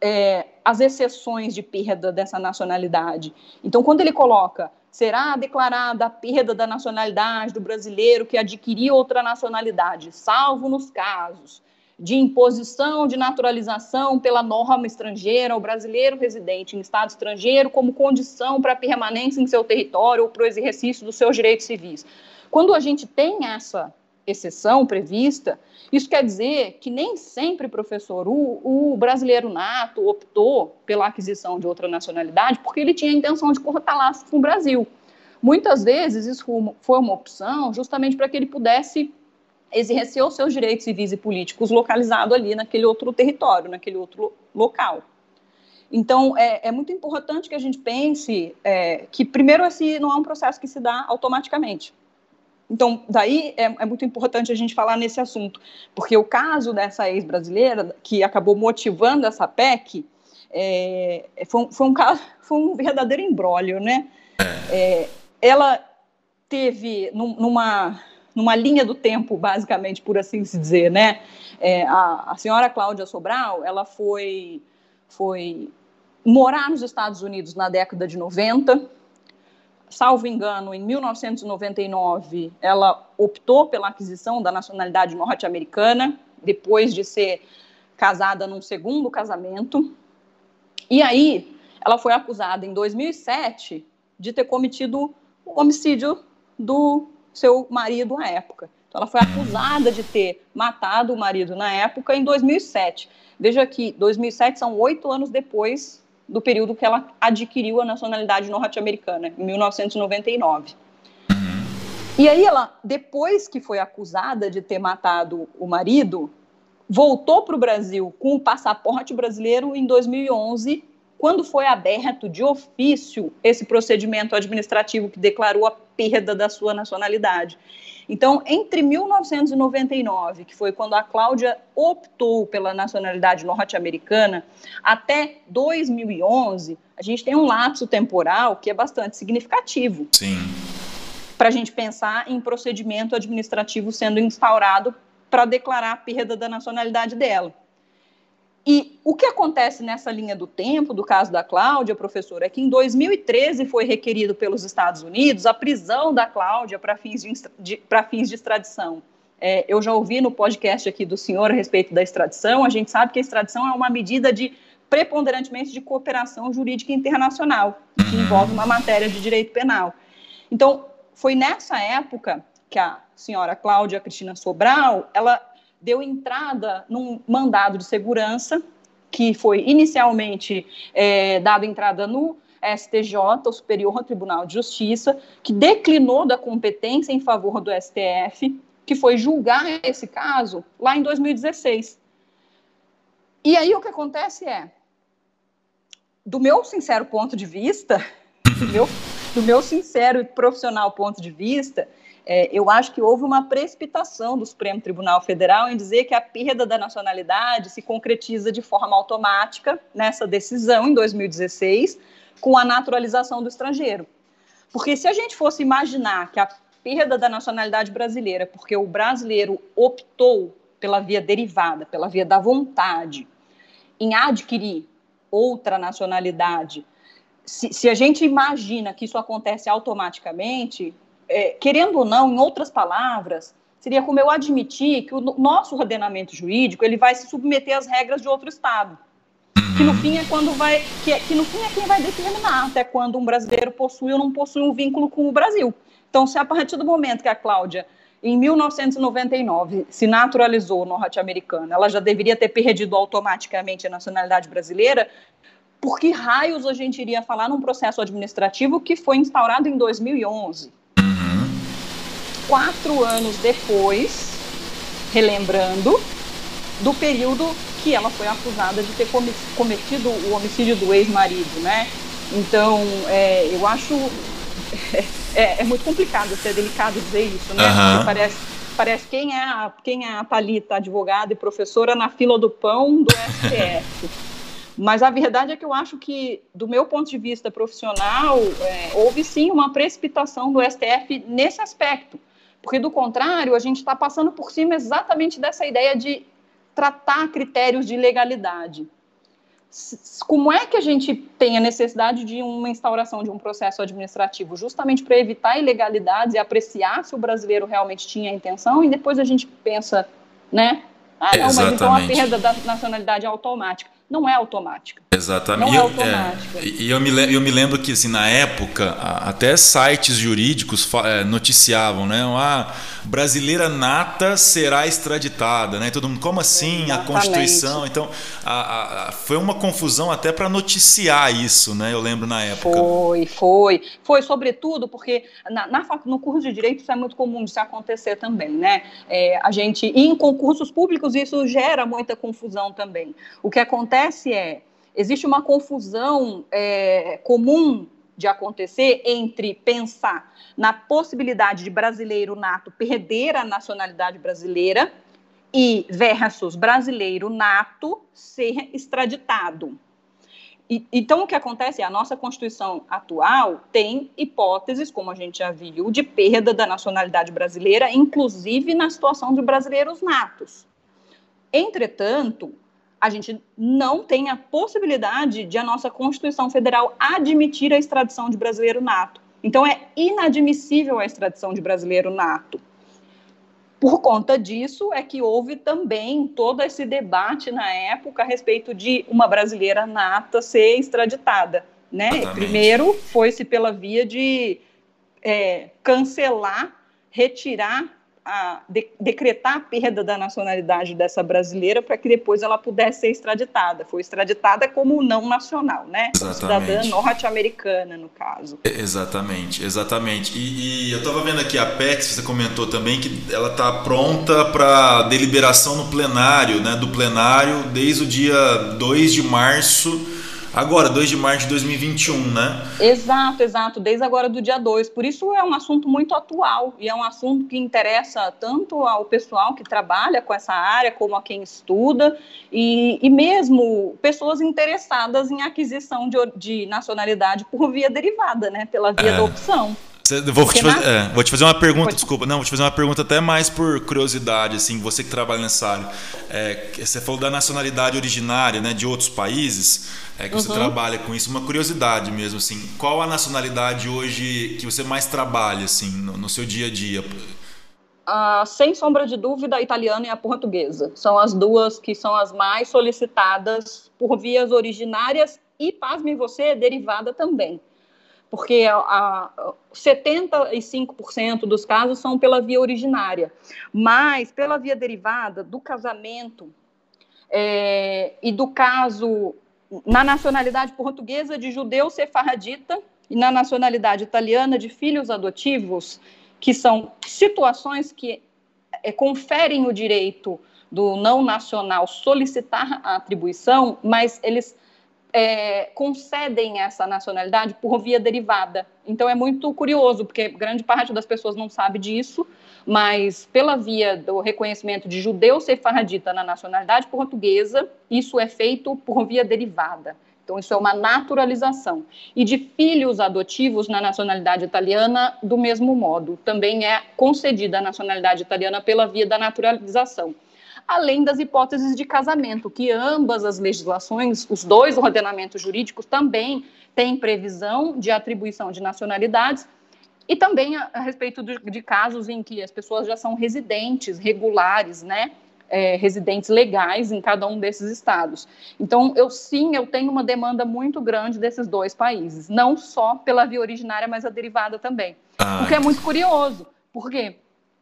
é, as exceções de perda dessa nacionalidade. Então, quando ele coloca será declarada a perda da nacionalidade do brasileiro que adquiriu outra nacionalidade, salvo nos casos de imposição de naturalização pela norma estrangeira ao brasileiro residente em estado estrangeiro como condição para permanência em seu território ou para o exercício dos seus direitos civis. Quando a gente tem essa exceção prevista, isso quer dizer que nem sempre, professor, o, o, brasileiro nato optou pela aquisição de outra nacionalidade porque ele tinha a intenção de cortar laços com o Brasil. Muitas vezes isso foi uma opção justamente para que ele pudesse exercer os seus direitos civis e políticos localizado ali naquele outro território, naquele outro local. Então, é, é muito importante que a gente pense é, que, primeiro, esse não é um processo que se dá automaticamente. Então, daí é, é, muito importante a gente falar nesse assunto, porque o caso dessa ex-brasileira, que acabou motivando essa PEC, é, foi, foi, um caso, foi um verdadeiro embrólio, né? É, ela teve num, numa numa linha do tempo, basicamente, por assim se dizer, né? É, a, a senhora Cláudia Sobral, ela foi, foi morar nos Estados Unidos na década de 90, salvo engano, em 1999, ela optou pela aquisição da nacionalidade norte-americana, depois de ser casada num segundo casamento. E aí, ela foi acusada em 2007 de ter cometido o homicídio do seu marido à época. Então, ela foi acusada de ter matado o marido na época em 2007. Veja que 2007 são oito anos depois do período que ela adquiriu a nacionalidade norte-americana, em 1999. E aí ela, depois que foi acusada de ter matado o marido, voltou para o Brasil com o passaporte brasileiro em 2011 quando foi aberto de ofício esse procedimento administrativo que declarou a perda da sua nacionalidade. Então, entre 1999, que foi quando a Cláudia optou pela nacionalidade norte-americana, até 2011, a gente tem um lapso temporal que é bastante significativo. Sim. Para a gente pensar em procedimento administrativo sendo instaurado para declarar a perda da nacionalidade dela. E o que acontece nessa linha do tempo, do caso da Cláudia, professor, é que em 2013 foi requerido pelos Estados Unidos a prisão da Cláudia para fins de, de, fins de extradição. É, eu já ouvi no podcast aqui do senhor a respeito da extradição, a gente sabe que a extradição é uma medida de preponderantemente de cooperação jurídica internacional, que envolve uma matéria de direito penal. Então, foi nessa época que a senhora Cláudia Cristina Sobral, ela deu entrada num mandado de segurança que foi inicialmente é, dado entrada no STJ, o Superior Tribunal de Justiça, que declinou da competência em favor do STF, que foi julgar esse caso lá em 2016. E aí o que acontece é, do meu sincero ponto de vista, do meu, do meu sincero e profissional ponto de vista, é, eu acho que houve uma precipitação do Supremo Tribunal Federal em dizer que a perda da nacionalidade se concretiza de forma automática nessa decisão em 2016, com a naturalização do estrangeiro. Porque se a gente fosse imaginar que a perda da nacionalidade brasileira, porque o brasileiro optou pela via derivada, pela via da vontade, em adquirir outra nacionalidade, se, se, a gente imagina que isso acontece automaticamente, é, querendo ou não, em outras palavras, seria como eu admitir que o nosso ordenamento jurídico ele vai se submeter às regras de outro estado, que no fim é quando vai, que, que no fim é quem vai determinar até quando um brasileiro possui ou não possui um vínculo com o Brasil. Então, se a partir do momento que a Cláudia em 1999 se naturalizou norte-americana, ela já deveria ter perdido automaticamente a nacionalidade brasileira. Por que raios a gente iria falar num processo administrativo que foi instaurado em 2011? Quatro anos depois, relembrando, do período que ela foi acusada de ter cometido o homicídio do ex-marido, né? Então, é, eu acho é, é, muito complicado, é delicado dizer isso, né? Uhum. Parece, parece quem é a, quem é a Thalita, advogada e professora na fila do pão do STF. Mas a verdade é que eu acho que, do meu ponto de vista profissional, é, houve sim uma precipitação do STF nesse aspecto. Porque, do contrário, a gente está passando por cima exatamente dessa ideia de tratar critérios de legalidade. Como é que a gente tem a necessidade de uma instauração de um processo administrativo? Justamente para evitar ilegalidades e apreciar se o brasileiro realmente tinha a intenção, e depois a gente pensa, né? Ah, não, mas então a perda da nacionalidade é automática não é automática. Exatamente. Não é automática. É, e eu me, eu me lembro que, assim, na época, até sites jurídicos é, noticiavam, né? Ah, brasileira nata será extraditada, né? Todo mundo, como assim? Exatamente. A Constituição. Então, a, a, foi uma confusão até para noticiar isso, né? Eu lembro na época. Foi, foi. Foi, sobretudo, porque na, na no curso de Direito isso é muito comum de se acontecer também, né? É, a gente, em concursos públicos, isso gera muita confusão também. O que acontece é, existe uma confusão é, comum de acontecer entre pensar na possibilidade de brasileiro nato perder a nacionalidade brasileira e versus brasileiro nato ser extraditado. E, então, o que acontece é a nossa Constituição atual tem hipóteses, como a gente já viu, de perda da nacionalidade brasileira, inclusive na situação de brasileiros natos. Entretanto, a gente não tem a possibilidade de a nossa Constituição Federal admitir a extradição de brasileiro nato. Então, é inadmissível a extradição de brasileiro nato. Por conta disso, é que houve também todo esse debate na época a respeito de uma brasileira nata ser extraditada. Né? Primeiro, foi-se pela via de é, cancelar, retirar a de, decretar a perda da nacionalidade dessa brasileira para que depois ela pudesse ser extraditada. Foi extraditada como não nacional, né? Exatamente. Cidadã norte-americana, no caso. Exatamente, exatamente. E, e eu estava vendo aqui a PEX, você comentou também que ela está pronta para deliberação no plenário, né? Do plenário desde o dia 2 de março agora, 2 de março de 2021, né? Exato, exato, desde agora do dia 2. Por isso é um assunto muito atual e é um assunto que interessa tanto ao pessoal que trabalha com essa área, como a quem estuda, e, e mesmo pessoas interessadas em aquisição de, de nacionalidade por via derivada, né? Pela via é. da opção. Vou te, fazer, é, vou te, fazer, uma pergunta, Pode. desculpa. Não, vou te fazer uma pergunta até mais por curiosidade, assim, você que trabalha nessa área. É, você falou da nacionalidade originária, né, de outros países, é que uhum. você trabalha com isso. Uma curiosidade mesmo, assim, qual a nacionalidade hoje que você mais trabalha, assim, no, no seu dia a dia? Uh, sem sombra de dúvida, a italiana e a portuguesa. São as duas que são as mais solicitadas por vias originárias e, pasme você, derivada também porque a, a 75% dos casos são pela via originária, mas pela via derivada do casamento é, e do caso na nacionalidade portuguesa de judeu sefaradita e na nacionalidade italiana de filhos adotivos, que são situações que é, conferem o direito do não nacional solicitar a atribuição, mas eles é, concedem essa nacionalidade por via derivada. Então é muito curioso, porque grande parte das pessoas não sabe disso, mas pela via do reconhecimento de judeu sefaradita na nacionalidade portuguesa, isso é feito por via derivada. Então, isso é uma naturalização. E de filhos adotivos na nacionalidade italiana, do mesmo modo. Também é concedida a nacionalidade italiana pela via da naturalização além das hipóteses de casamento, que ambas as legislações, os dois ordenamentos jurídicos também têm previsão de atribuição de nacionalidades, e também a, a respeito de, de, casos em que as pessoas já são residentes regulares, né? É, residentes legais em cada um desses estados. Então, eu sim, eu tenho uma demanda muito grande desses dois países, não só pela via originária, mas a derivada também. Ah. O que é muito curioso, por quê?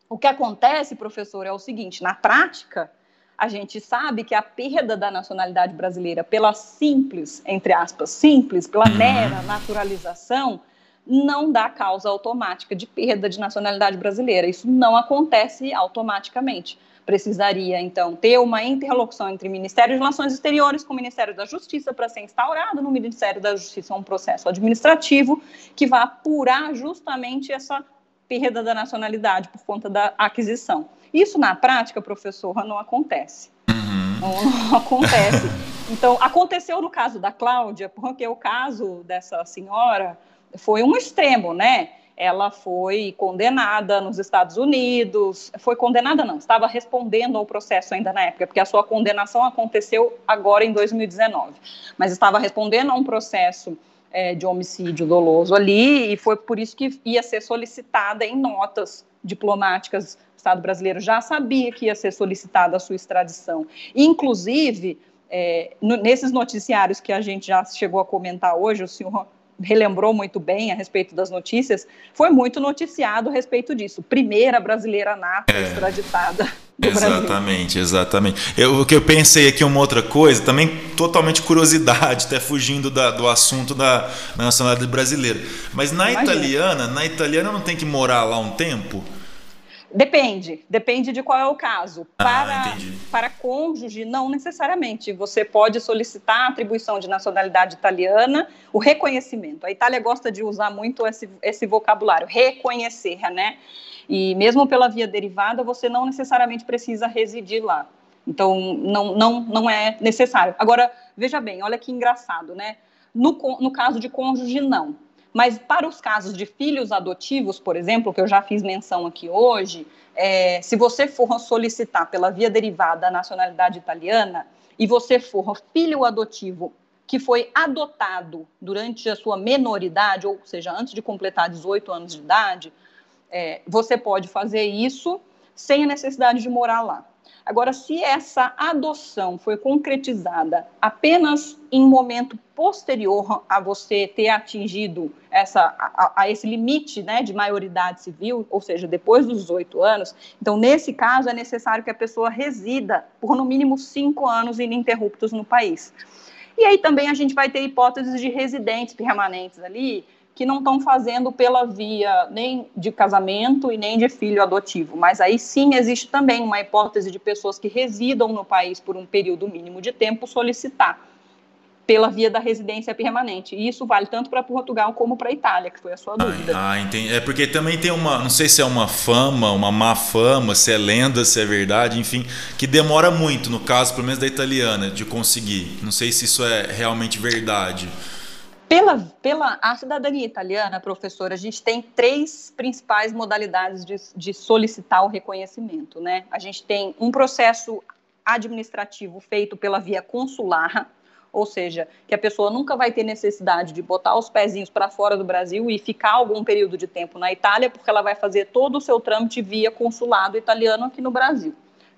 O que acontece, professor, é o seguinte: na prática, a gente sabe que a perda da nacionalidade brasileira pela simples, entre aspas, simples, pela mera naturalização, não dá causa automática de perda de nacionalidade brasileira. Isso não acontece automaticamente. Precisaria, então, ter uma interlocução entre Ministério de Relações Exteriores com o Ministério da Justiça para ser instaurado no Ministério da Justiça um processo administrativo que vá apurar justamente essa perda da nacionalidade por conta da aquisição. Isso na prática, professora, não acontece. Uhum. Não, não acontece. Então, aconteceu no caso da Cláudia, porque o caso dessa senhora foi um extremo, né? Ela foi condenada nos Estados Unidos, foi condenada não, estava respondendo ao processo ainda na época, porque a sua condenação aconteceu agora em 2019, mas estava respondendo a um processo é, de homicídio doloso ali, e foi por isso que ia ser solicitada em notas diplomáticas. O Estado brasileiro já sabia que ia ser solicitada a sua extradição. Inclusive, é, no, nesses noticiários que a gente já chegou a comentar hoje, o senhor relembrou muito bem a respeito das notícias, foi muito noticiado a respeito disso. Primeira brasileira nata é. extraditada do exatamente, Brasil. Exatamente, Eu, o que eu pensei aqui uma outra coisa, também totalmente curiosidade, até fugindo da, do assunto da, da nacionalidade brasileira. Mas na Imagina. italiana, na italiana não tem que morar lá um tempo? Depende, depende de qual é o caso. Ah, para, ah, para cônjuge, não necessariamente. Você pode solicitar a atribuição de nacionalidade italiana, o reconhecimento. A Itália gosta de usar muito esse, esse vocabulário, reconhecer, né? E mesmo pela via derivada, você não necessariamente precisa residir lá. Então, não, não, não é necessário. Agora, veja bem, olha que engraçado, né? No, no caso de cônjuge, não. Mas para os casos de filhos adotivos, por exemplo, que eu já fiz menção aqui hoje, é, se você for solicitar pela via derivada a nacionalidade italiana e você for filho adotivo que foi adotado durante a sua menoridade, ou seja, antes de completar 18 anos de idade, é, você pode fazer isso sem a necessidade de morar lá. Agora, se essa adoção foi concretizada apenas em momento posterior a você ter atingido essa, a, a, esse limite né, de maioridade civil, ou seja, depois dos 18 anos, então, nesse caso, é necessário que a pessoa resida por no mínimo cinco anos ininterruptos no país. E aí também a gente vai ter hipóteses de residentes permanentes ali, que não estão fazendo pela via nem de casamento e nem de filho adotivo. Mas aí sim existe também uma hipótese de pessoas que residam no país por um período mínimo de tempo solicitar pela via da residência permanente. E isso vale tanto para Portugal como para a Itália, que foi a sua dúvida. Ah, entendi. É porque também tem uma, não sei se é uma fama, uma má fama, se é lenda, se é verdade, enfim, que demora muito, no caso, pelo menos da italiana, de conseguir. Não sei se isso é realmente verdade. Pela, pela a cidadania italiana, professora, a gente tem três principais modalidades de, de solicitar o reconhecimento. Né? A gente tem um processo administrativo feito pela via consular, ou seja, que a pessoa nunca vai ter necessidade de botar os pezinhos para fora do Brasil e ficar algum período de tempo na Itália, porque ela vai fazer todo o seu trâmite via consulado italiano aqui no Brasil,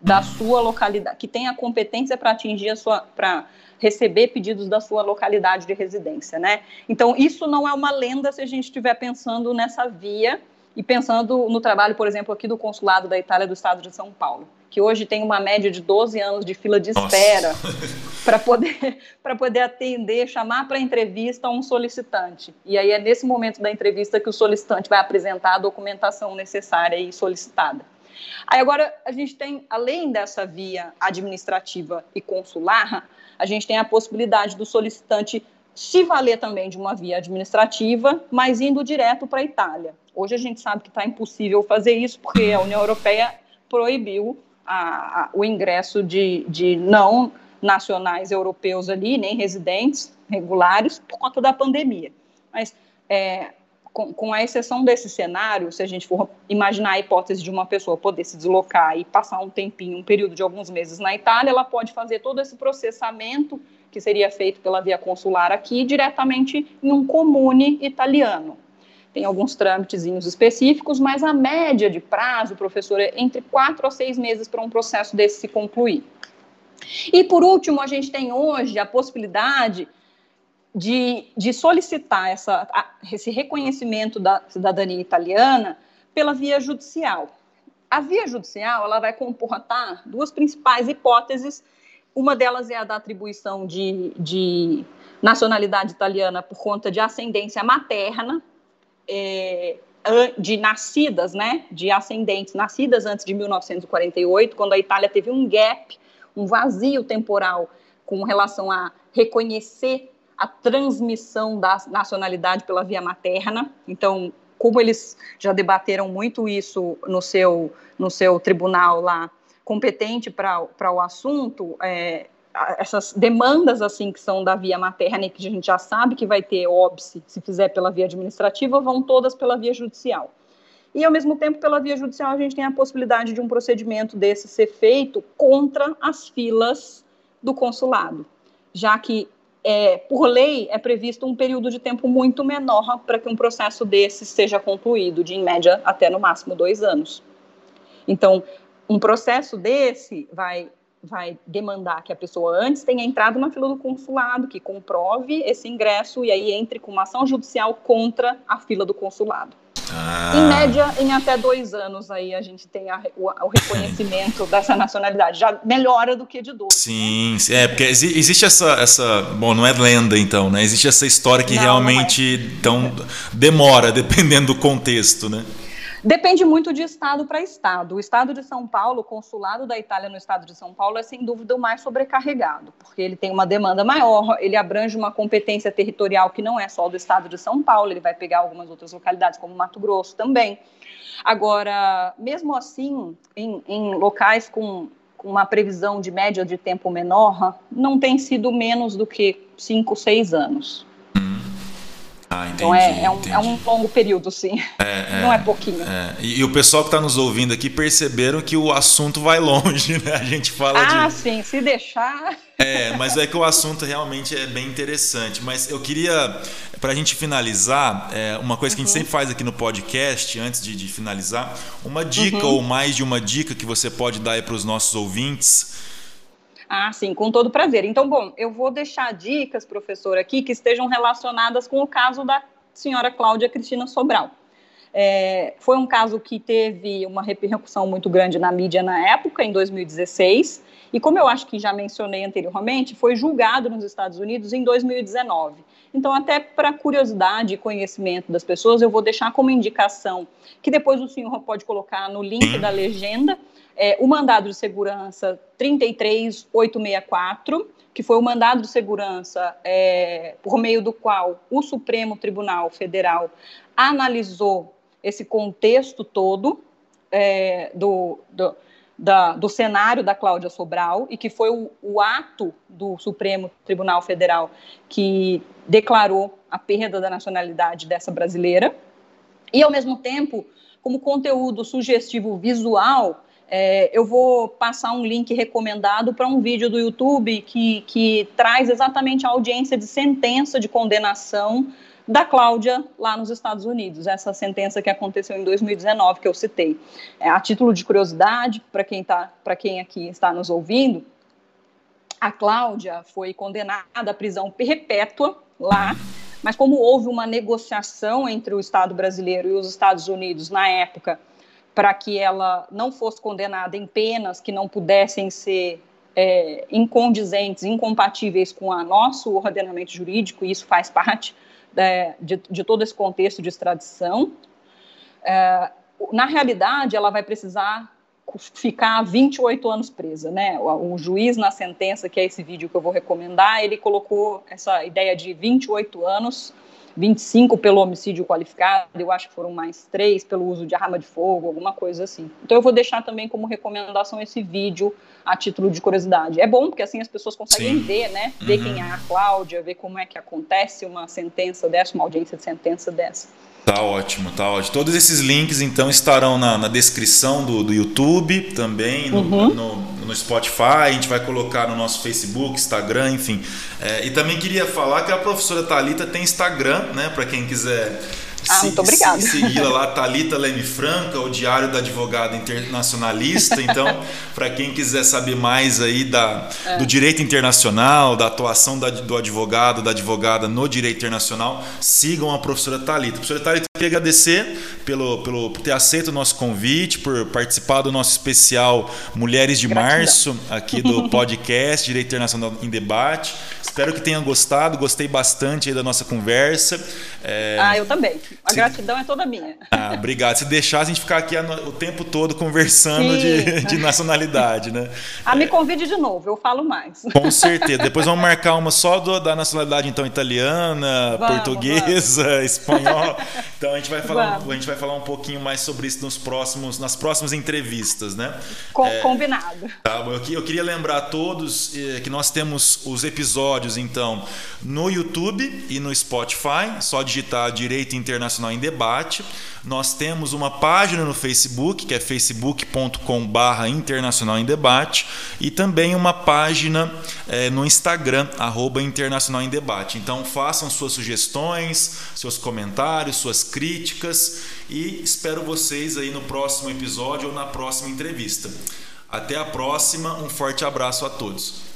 da sua localidade, que tem a competência para atingir a sua, para receber pedidos da sua localidade de residência, né? Então, isso não é uma lenda se a gente estiver pensando nessa via e pensando no trabalho, por exemplo, aqui do consulado da Itália do estado de São Paulo, que hoje tem uma média de 12 anos de fila de espera para poder, poder atender, chamar para entrevista um solicitante. E aí é nesse momento da entrevista que o solicitante vai apresentar a documentação necessária e solicitada. Aí agora a gente tem, além dessa via administrativa e consular, a gente tem a possibilidade do solicitante se valer também de uma via administrativa, mas indo direto para a Itália. Hoje a gente sabe que está impossível fazer isso porque a União Europeia proibiu a, a, o ingresso de, de não nacionais europeus ali, nem residentes regulares, por conta da pandemia. Mas é, com, com, a exceção desse cenário, se a gente for imaginar a hipótese de uma pessoa poder se deslocar e passar um tempinho, um período de alguns meses na Itália, ela pode fazer todo esse processamento que seria feito pela via consular aqui, diretamente em um comune italiano. Tem alguns trâmitezinhos específicos, mas a média de prazo, professor, é entre quatro a seis meses para um processo desse se concluir. E, por último, a gente tem hoje a possibilidade de, de solicitar essa, esse reconhecimento da cidadania italiana pela via judicial. A via judicial ela vai comportar duas principais hipóteses uma delas é a da atribuição de, de nacionalidade italiana por conta de ascendência materna, é, de nascidas, né, de ascendentes nascidas antes de 1948, quando a Itália teve um gap, um vazio temporal com relação a reconhecer a transmissão da nacionalidade pela via materna. Então, como eles já debateram muito isso no seu, no seu tribunal lá competente para o assunto, é, essas demandas assim que são da via materna e que a gente já sabe que vai ter óbice se fizer pela via administrativa, vão todas pela via judicial. E ao mesmo tempo, pela via judicial, a gente tem a possibilidade de um procedimento desse ser feito contra as filas do consulado, já que é, por lei é previsto um período de tempo muito menor para que um processo desse seja concluído, de em média até no máximo dois anos. Então, um processo desse vai vai demandar que a pessoa antes tenha entrado na fila do consulado, que comprove esse ingresso e aí entre com uma ação judicial contra a fila do consulado. Ah. Em média, em até dois anos aí a gente tem a, o, o, reconhecimento dessa nacionalidade. Já melhora do que de dois. Sim, né? é, porque existe essa, essa. Bom, não é lenda então, né? Existe essa história que não, realmente não é. então, demora, dependendo do contexto, né? Depende muito de estado para estado. O estado de São Paulo, o consulado da Itália no estado de São Paulo é sem dúvida o mais sobrecarregado, porque ele tem uma demanda maior, ele abrange uma competência territorial que não é só do estado de São Paulo, ele vai pegar algumas outras localidades, como Mato Grosso também. Agora, mesmo assim, em, em locais com, uma previsão de média de tempo menor, não tem sido menos do que cinco, seis anos. Ah, entendi, então é, é, um, é, um, longo período, sim. É, é Não é pouquinho. É. E, e, o pessoal que está nos ouvindo aqui perceberam que o assunto vai longe, né? A gente fala ah, de. Ah, sim, se deixar. É, mas é que o assunto realmente é bem interessante. Mas eu queria, para a gente finalizar, é, uma coisa que uhum. a gente uhum. sempre faz aqui no podcast, antes de, de finalizar, uma dica uhum. ou mais de uma dica que você pode dar para os nossos ouvintes ah, sim, com todo prazer. Então, bom, eu vou deixar dicas, professor, aqui que estejam relacionadas com o caso da senhora Cláudia Cristina Sobral. É, foi um caso que teve uma repercussão muito grande na mídia na época, em 2016, e como eu acho que já mencionei anteriormente, foi julgado nos Estados Unidos em 2019. Então, até para curiosidade e conhecimento das pessoas, eu vou deixar como indicação que depois o senhor pode colocar no link da legenda é, o mandado de segurança 33864, que foi o mandado de segurança é, por meio do qual o Supremo Tribunal Federal analisou esse contexto todo é, do, do, da, do, cenário da Cláudia Sobral e que foi o, o ato do Supremo Tribunal Federal que declarou a perda da nacionalidade dessa brasileira. E, ao mesmo tempo, como conteúdo sugestivo visual, é, eu vou passar um link recomendado para um vídeo do YouTube que, que traz exatamente a audiência de sentença de condenação da Cláudia lá nos Estados Unidos, essa sentença que aconteceu em 2019 que eu citei. É, a título de curiosidade, para quem, tá, quem aqui está nos ouvindo, a Cláudia foi condenada à prisão perpétua lá mas como houve uma negociação entre o Estado brasileiro e os Estados Unidos na época para que ela não fosse condenada em penas que não pudessem ser é, incondizentes, incompatíveis com o nosso ordenamento jurídico, e isso faz parte é, de, de, todo esse contexto de extradição. É, na realidade, ela vai precisar ficar 28 anos presa, né? O, o, juiz na sentença, que é esse vídeo que eu vou recomendar, ele colocou essa ideia de 28 anos 25 pelo homicídio qualificado, eu acho que foram mais três pelo uso de arma de fogo, alguma coisa assim. Então eu vou deixar também como recomendação esse vídeo a título de curiosidade. É bom porque assim as pessoas conseguem Sim. ver, né? Ver uhum. quem é a Cláudia, ver como é que acontece uma sentença dessa, uma audiência de sentença dessa. Tá ótimo, tá ótimo. Todos esses links então estarão na, na descrição do, do YouTube também, no, uhum. no, no, Spotify, a gente vai colocar no nosso Facebook, Instagram, enfim. É, e também queria falar que a professora Talita tem Instagram, né? Para quem quiser ah, muito obrigada. Segui-la lá, Talita Leme Franca, o Diário da Advogada Internacionalista. Então, para quem quiser saber mais aí da, é. do direito internacional, da atuação da, do advogado, da advogada no direito internacional, sigam a professora Talita. Professora Talita, eu queria agradecer pelo, pelo, por ter aceito o nosso convite, por participar do nosso especial Mulheres de Gratidão. Março, aqui do podcast Direito Internacional em Debate. Espero que tenha gostado, gostei bastante da nossa conversa. É... Ah, eu também. A Se... gratidão é toda minha. Ah, obrigado. Se deixar a gente ficar aqui o tempo todo conversando de, de, nacionalidade, né? Ah, me convide de novo, eu falo mais. Com certeza. Depois vamos marcar uma só do, da nacionalidade, então, italiana, vamos, portuguesa, vamos. espanhol. Então a gente, vai falar, a gente vai falar um pouquinho mais sobre isso nos próximos, nas próximas entrevistas, né? Com, é, combinado. Tá, eu, eu queria lembrar a todos eh, que nós temos os episódios episódios, então, no YouTube e no Spotify, só digitar Direito Internacional em Debate. Nós temos uma página no Facebook, que é facebook.com/barra Internacional em Debate, e também uma página é, no Instagram, arroba Internacional em Debate. Então, façam suas sugestões, seus comentários, suas críticas e espero vocês aí no próximo episódio ou na próxima entrevista. Até a próxima, um forte abraço a todos.